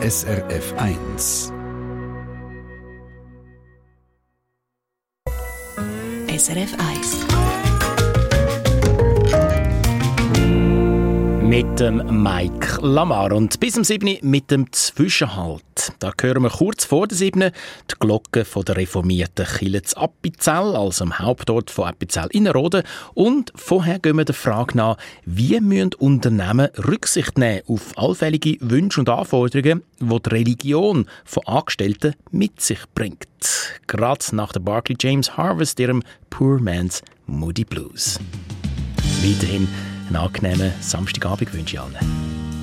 SRF 1. SRF 1. Mit dem Mike Lamar und bis zum 7. mit dem Zwischenhalt. Da hören wir kurz vor der 7. die Glocke von der reformierten Kirche zu Appenzell, also am Hauptort von Appenzell Innerrhoden. Und vorher gehen wir der Frage nach, wie müssen Unternehmen Rücksicht nehmen auf allfällige Wünsche und Anforderungen, die die Religion von Angestellten mit sich bringt. Gerade nach der Barclay James Harvest, ihrem Poor Man's Moody Blues. Weiterhin einen angenehmen Samstagabend wünsche ich allen.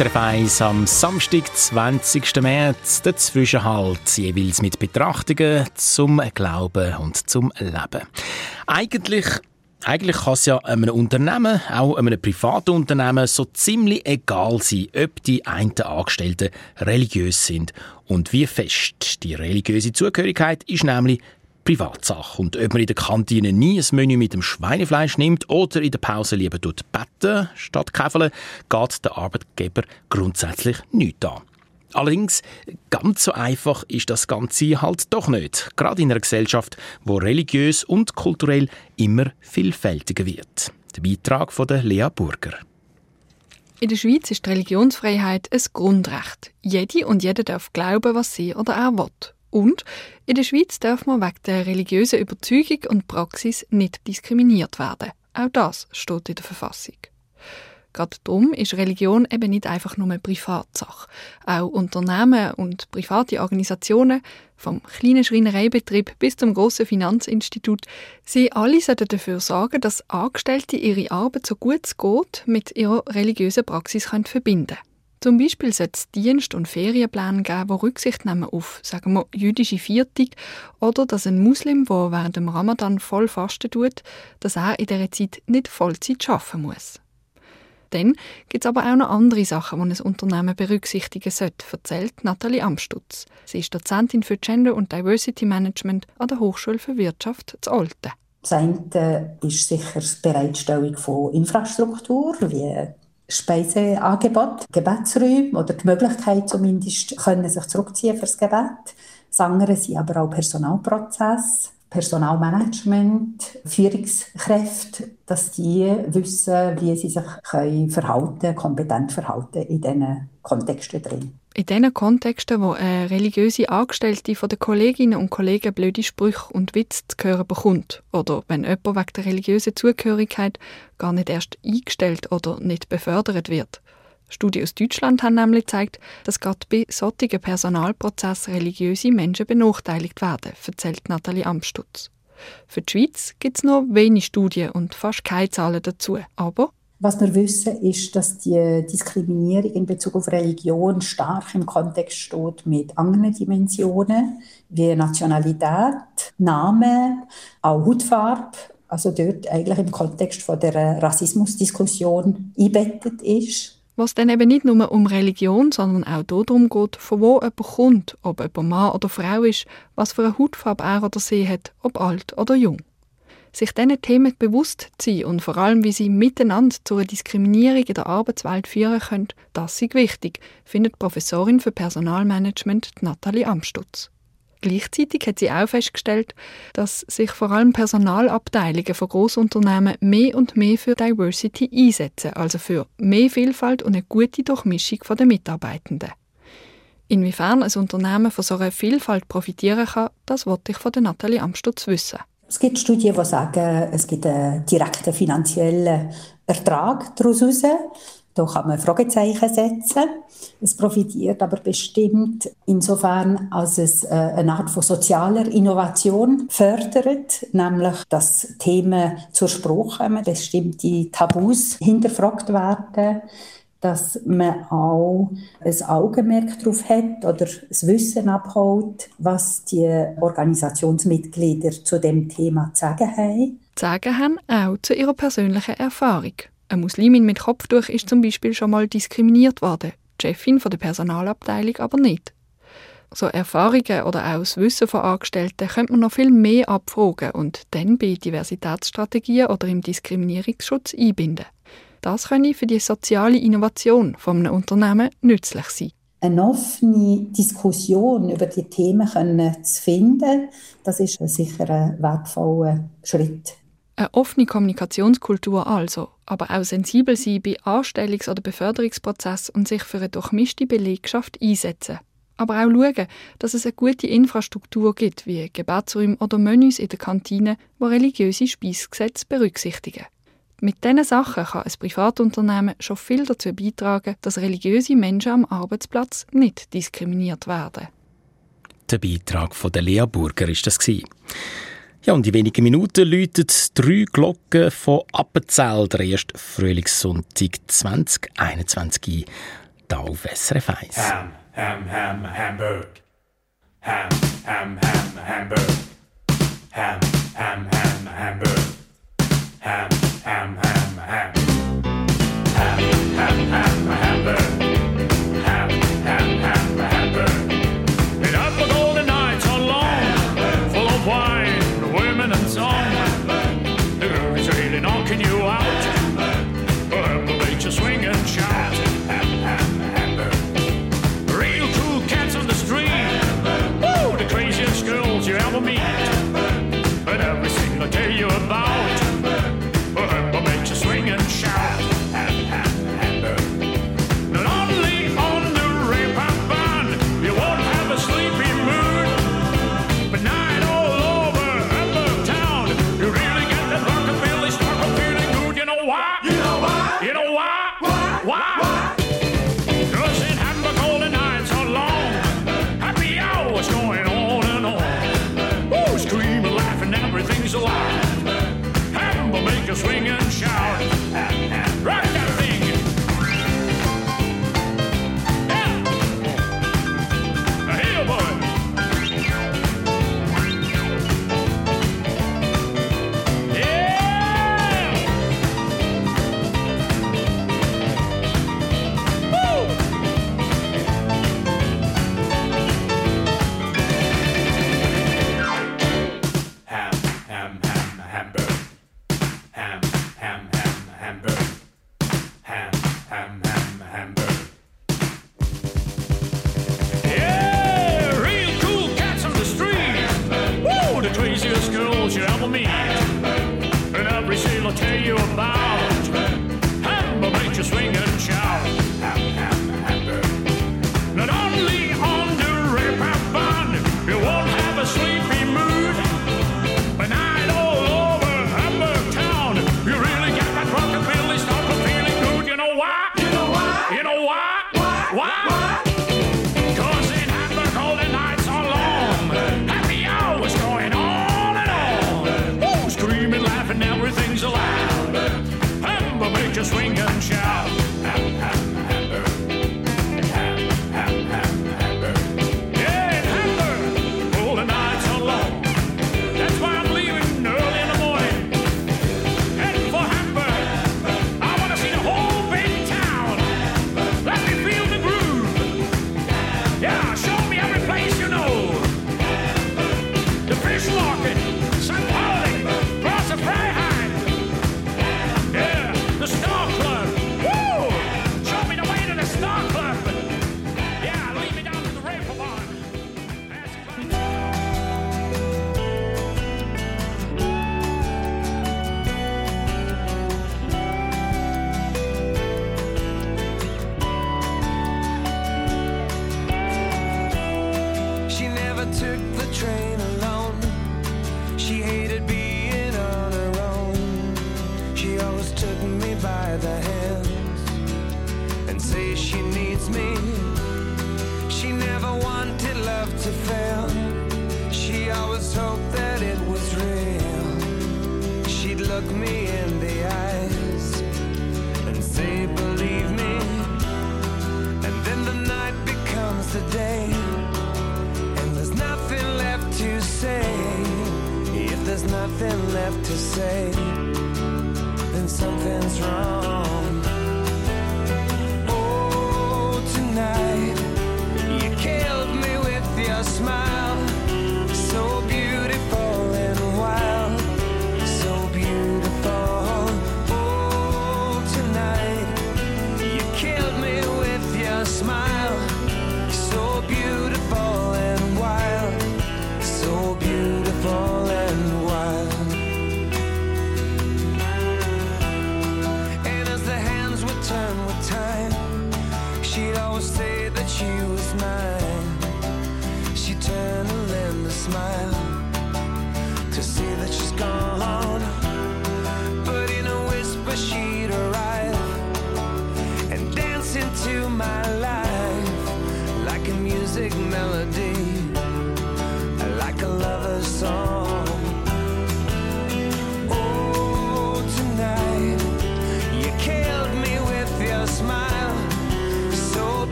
SRF 1 am Samstag, 20. März, der Zwischenhalt, jeweils mit Betrachtungen zum Glauben und zum Leben. Eigentlich eigentlich kann es ja einem Unternehmen, auch einem privaten Unternehmen, so ziemlich egal sein, ob die einen Angestellten religiös sind und wie fest. Die religiöse Zugehörigkeit ist nämlich Privatsache. Und ob man in der Kantine nie ein Menü mit dem Schweinefleisch nimmt oder in der Pause lieber tut beten statt käfeln, geht der Arbeitgeber grundsätzlich nichts an. Allerdings, ganz so einfach ist das Ganze halt doch nicht. Gerade in einer Gesellschaft, wo religiös und kulturell immer vielfältiger wird. Der Beitrag von der Lea Burger. In der Schweiz ist die Religionsfreiheit ein Grundrecht. Jede und jeder darf glauben, was sie oder er will. Und in der Schweiz darf man wegen der religiösen Überzeugung und Praxis nicht diskriminiert werden. Auch das steht in der Verfassung. Gerade darum ist Religion eben nicht einfach nur eine Privatsache. Auch Unternehmen und private Organisationen, vom kleinen Schreinereibetrieb bis zum grossen Finanzinstitut, sie alle sollten dafür sorgen, dass Angestellte ihre Arbeit so gut es geht mit ihrer religiösen Praxis können verbinden können. Zum Beispiel sollte es Dienst- und Ferienpläne geben, die Rücksicht nehmen auf, sagen wir, jüdische Viertung oder dass ein Muslim, der während dem Ramadan voll fasten tut, dass er in dieser Zeit nicht Vollzeit arbeiten muss. Dann gibt es aber auch noch andere Sachen, die ein Unternehmen berücksichtigen sollte, erzählt Nathalie Amstutz. Sie ist Dozentin für Gender und Diversity Management an der Hochschule für Wirtschaft zu Olten. Das eine ist sicher die Bereitstellung von Infrastruktur, wie Speiseangebot, Gebetsräume oder die Möglichkeit zumindest, können sich zurückziehen fürs Gebet. Das andere sind aber auch Personalprozesse, Personalmanagement, Führungskräfte, dass die wissen, wie sie sich können verhalten, kompetent verhalten in diesen Kontexten drin. In diesen Kontexten, wo eine religiöse Angestellte von den Kolleginnen und Kollegen blöde Sprüche und Witze zu hören bekommt, oder wenn jemand wegen der religiösen Zugehörigkeit gar nicht erst eingestellt oder nicht befördert wird. Studien aus Deutschland haben nämlich gezeigt, dass gerade bei solchen Personalprozessen religiöse Menschen benachteiligt werden, erzählt Nathalie Amstutz. Für die Schweiz gibt es nur wenige Studien und fast keine Zahlen dazu. Aber Was wir wissen, ist, dass die Diskriminierung in Bezug auf Religion stark im Kontext steht mit anderen Dimensionen, wie Nationalität, Name, auch Hautfarbe, also dort eigentlich im Kontext von der Rassismusdiskussion einbettet ist. was dann eben nicht nur um Religion, sondern auch darum geht, von wo jemand kommt, ob jemand Mann oder Frau ist, was für eine Hautfarbe er oder sie hat, ob alt oder jung. Sich diesen Themen bewusst zu sein und vor allem, wie sie miteinander zu einer Diskriminierung in der Arbeitswelt führen können, das ist wichtig, findet Professorin für Personalmanagement Nathalie Amstutz. Gleichzeitig hat sie auch festgestellt, dass sich vor allem Personalabteilungen von Großunternehmen mehr und mehr für Diversity einsetzen, also für mehr Vielfalt und eine gute Durchmischung der Mitarbeitenden. Inwiefern ein Unternehmen von so einer Vielfalt profitieren kann, das wollte ich von der Nathalie Amstutz wissen. Es gibt Studien, die sagen, es gibt einen direkten finanziellen Ertrag daraus. Da kann man Fragezeichen setzen. Es profitiert aber bestimmt insofern, als es äh, eine Art von sozialer Innovation fördert, nämlich dass Themen zur Sprache kommen, bestimmte Tabus hinterfragt werden, dass man auch ein Augenmerk darauf hat oder das Wissen abholt, was die Organisationsmitglieder zu dem Thema zu sagen haben. Zu sagen haben auch zu ihrer persönlichen Erfahrung. Eine Muslimin mit Kopftuch ist zum Beispiel schon mal diskriminiert worden, die Chefin von der Personalabteilung aber nicht. So Erfahrungen oder auch das Wissen von Angestellten könnte man noch viel mehr abfragen und dann bei Diversitätsstrategien oder im Diskriminierungsschutz einbinden. Das könne für die soziale Innovation von einem Unternehmen nützlich sein. Eine offene Diskussion über die Themen können zu finden, das ist sicher ein wertvoller Schritt. Eine offene Kommunikationskultur also, aber auch sensibel sein bei Anstellungs- oder Beförderungsprozessen und sich für eine durchmischte Belegschaft einsetzen. Aber auch schauen, dass es eine gute Infrastruktur gibt, wie Gebetsräume oder Menüs in der Kantine, die religiöse Speisgesetze berücksichtigen. Mit diesen Sachen kann ein Privatunternehmen schon viel dazu beitragen, dass religiöse Menschen am Arbeitsplatz nicht diskriminiert werden. Der Beitrag von der Lea Burger ist das. Ja, und in wenigen Minuten läuten drei Glocken von Appenzell, der erste Frühlingssonntag 2021 hier auf SRF 1. Ham, ham, ham, Hamburg. Ham, ham, ham, Hamburg. Ham, ham, ham, Hamburg. Ham, ham, ham, ham. Ham, ham, ham,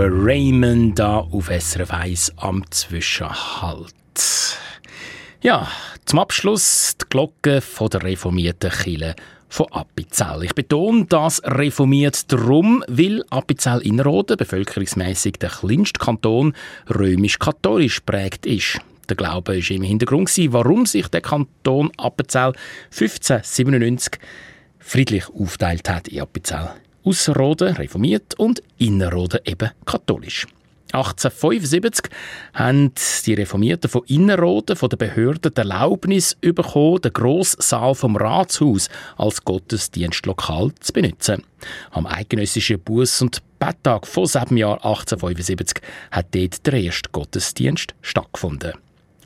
Gruppe Raymond da auf SRF 1 am Zwischenhalt. Ja, zum Abschluss die Glocke von der reformierten Kirche von Appenzell. Ich betone das reformiert darum, weil Appenzell Innerrhoden bevölkerungsmäßig der kleinste Kanton römisch-katholisch prägt ist. Der Glaube war im Hintergrund, warum sich der Kanton Appenzell 1597 friedlich aufteilt hat in Appenzell. Ausserrhoden reformiert und Innerrhoden eben katholisch. 1875 haben die Reformierten von Innerrhoden von der Behörde die Erlaubnis bekommen, den Grosssaal vom Ratshaus als Gottesdienstlokal zu benutzen. Am eidgenössischen Buß- und Betttag von diesem Jahr 1875 hat dort der erste Gottesdienst stattgefunden.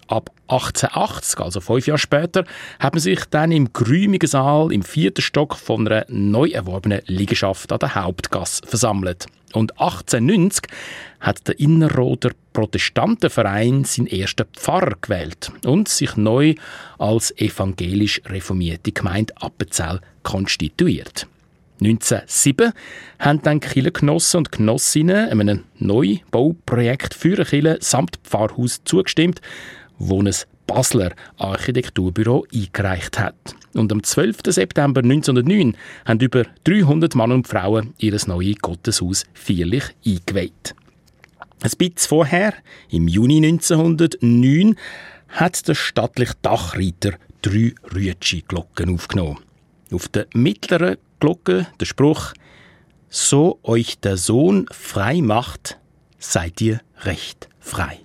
Ab 1880, also fünf Jahre später, hat man sich dann im geräumigen Saal im vierten Stock von einer neu erworbenen Liegenschaft an der Hauptgasse versammelt. Und 1890 hat der Innerrhoder Protestantenverein seinen ersten Pfarrer gewählt und sich neu als evangelisch reformierte Gemeinde Appenzell konstituiert. 1907 haben dann Kirchengenossen und Genossinnen einem Neubauprojekt für eine Kirche samt Pfarrhaus zugestimmt, wo ein Basler Architekturbüro eingereicht hat. Und am 12. September 1909 haben über 300 Mann und Frauen ihr neues Gotteshaus feierlich eingeweiht. Ein bisschen vorher, im Juni 1909, hat der stattliche Dachreiter drei Rütschi-Glocken aufgenommen. Auf der mittleren Glocke der Spruch So euch der Sohn frei macht, seid ihr recht frei.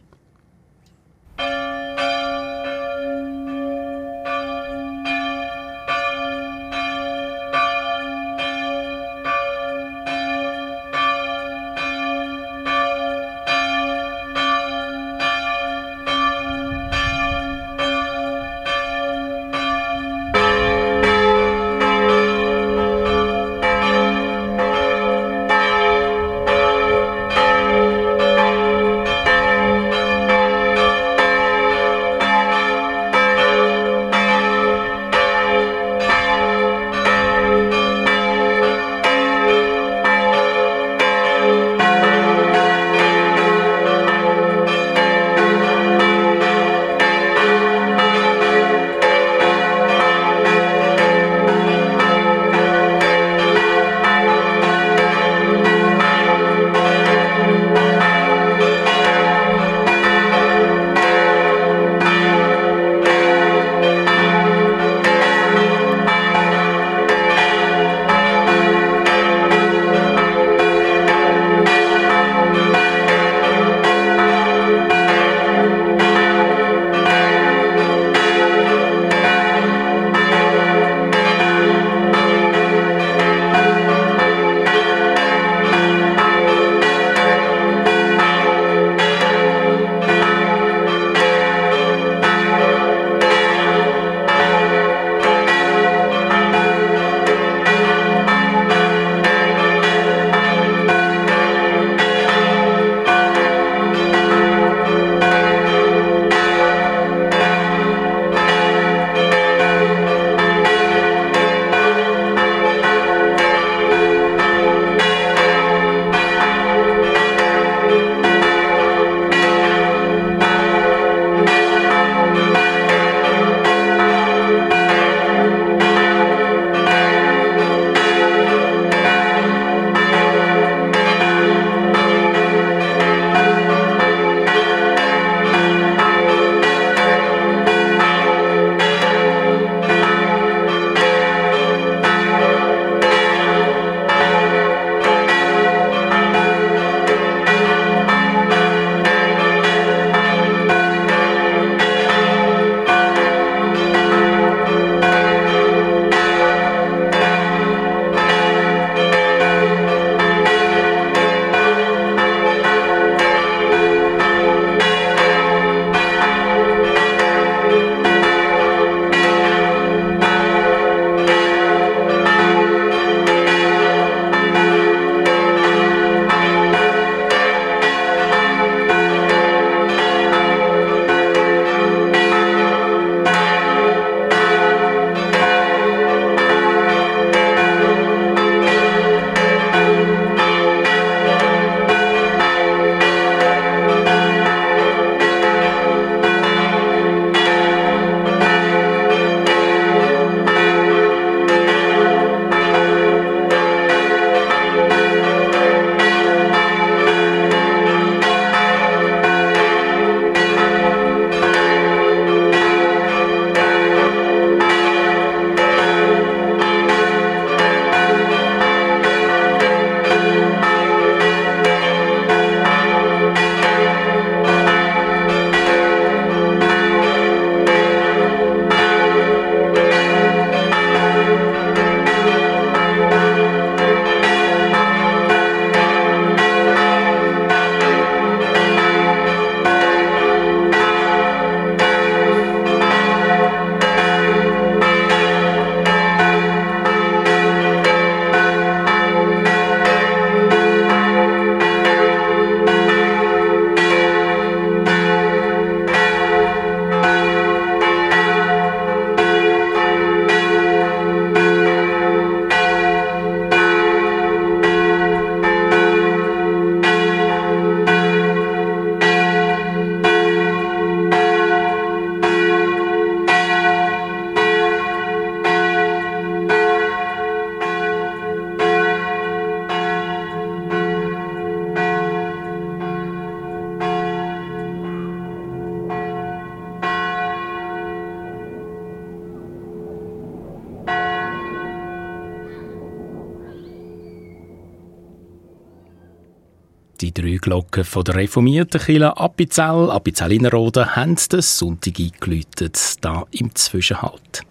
Drei Glocken von der reformierten Kirche Appenzell, Appenzell Innerrhoden haben den Sonntag eingeläutet, da im Zwischenhalt.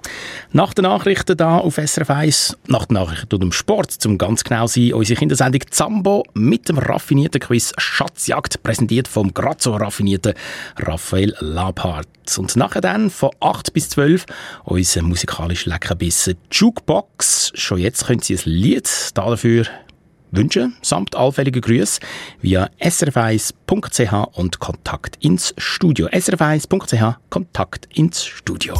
Nach den Nachrichten da auf SRF 1, nach den Nachrichten und dem Sport, zum ganz genau sein, unsere Kindersendung Zambo mit dem raffinierten Quiz Schatzjagd, präsentiert vom gerade so raffinierten Raphael Labhardt. Und nachher dann von 8 bis 12 unser musikalisch Leckerbissen Jukebox. Schon jetzt können Sie ein Lied dafür wünschen, samt allfälligen Grüßen via srf1.ch und Kontakt ins Studio. srf1.ch Kontakt ins Studio.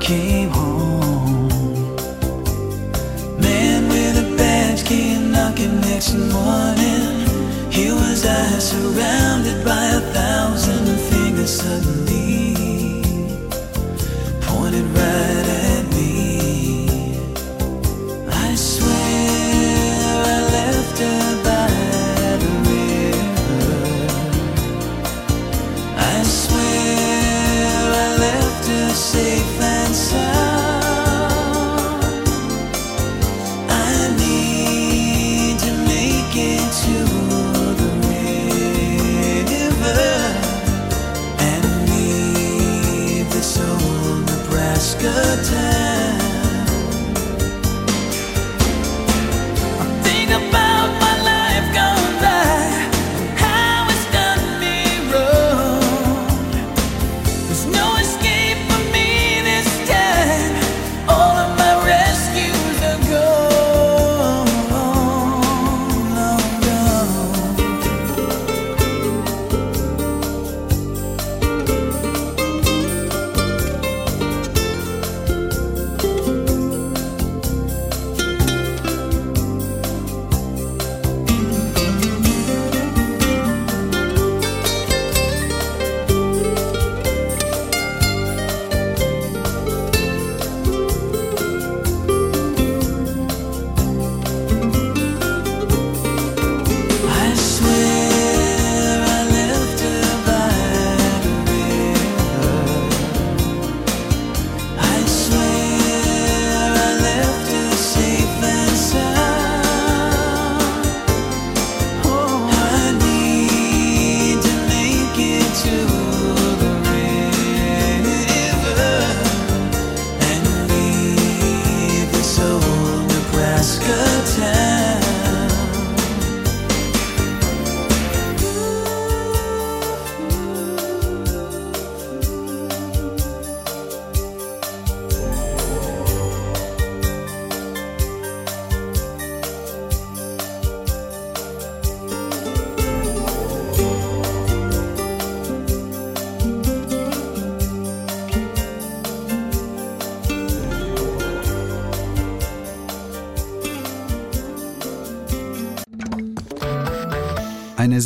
Came home. Man with a badge came knocking next morning. Here was I surrounded by a thousand fingers suddenly pointed right